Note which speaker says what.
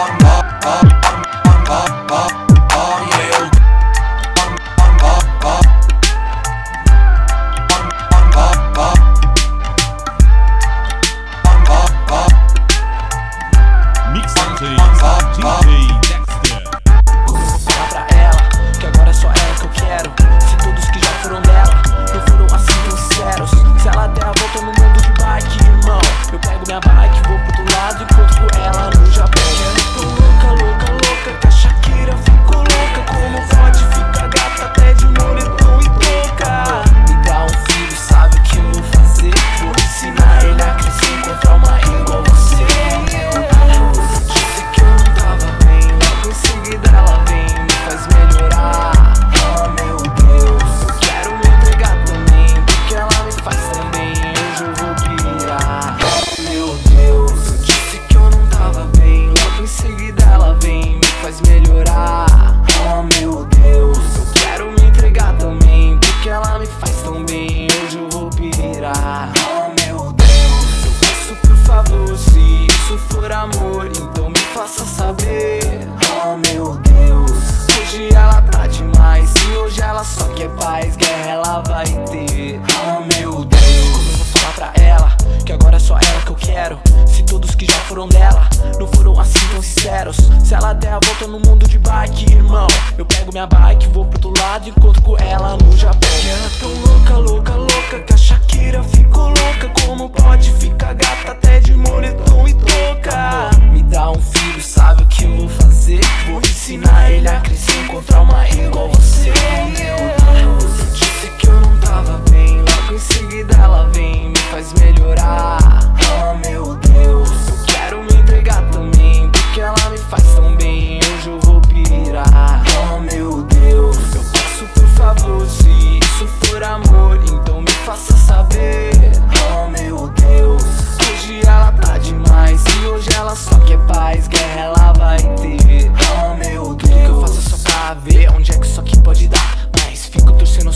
Speaker 1: oh, oh, oh.
Speaker 2: Possa saber. Oh meu Deus, hoje ela tá demais. E hoje ela só quer paz, guerra ela vai ter. Oh meu Deus, eu vou falar pra ela que agora é só ela que eu quero. Se todos que já foram dela não foram assim tão sinceros. Se ela der a volta no mundo de bike, irmão, eu pego minha bike, vou pro outro lado e encontro com ela no Japão. Que ela é tão louca, louca, louca que a Shakira ficou louca. Como ficar? faz guerra, é ela vai ter. Ah, meu Deus. Tudo que eu faço é só pra ver onde é que isso aqui pode dar. Mas fico torcendo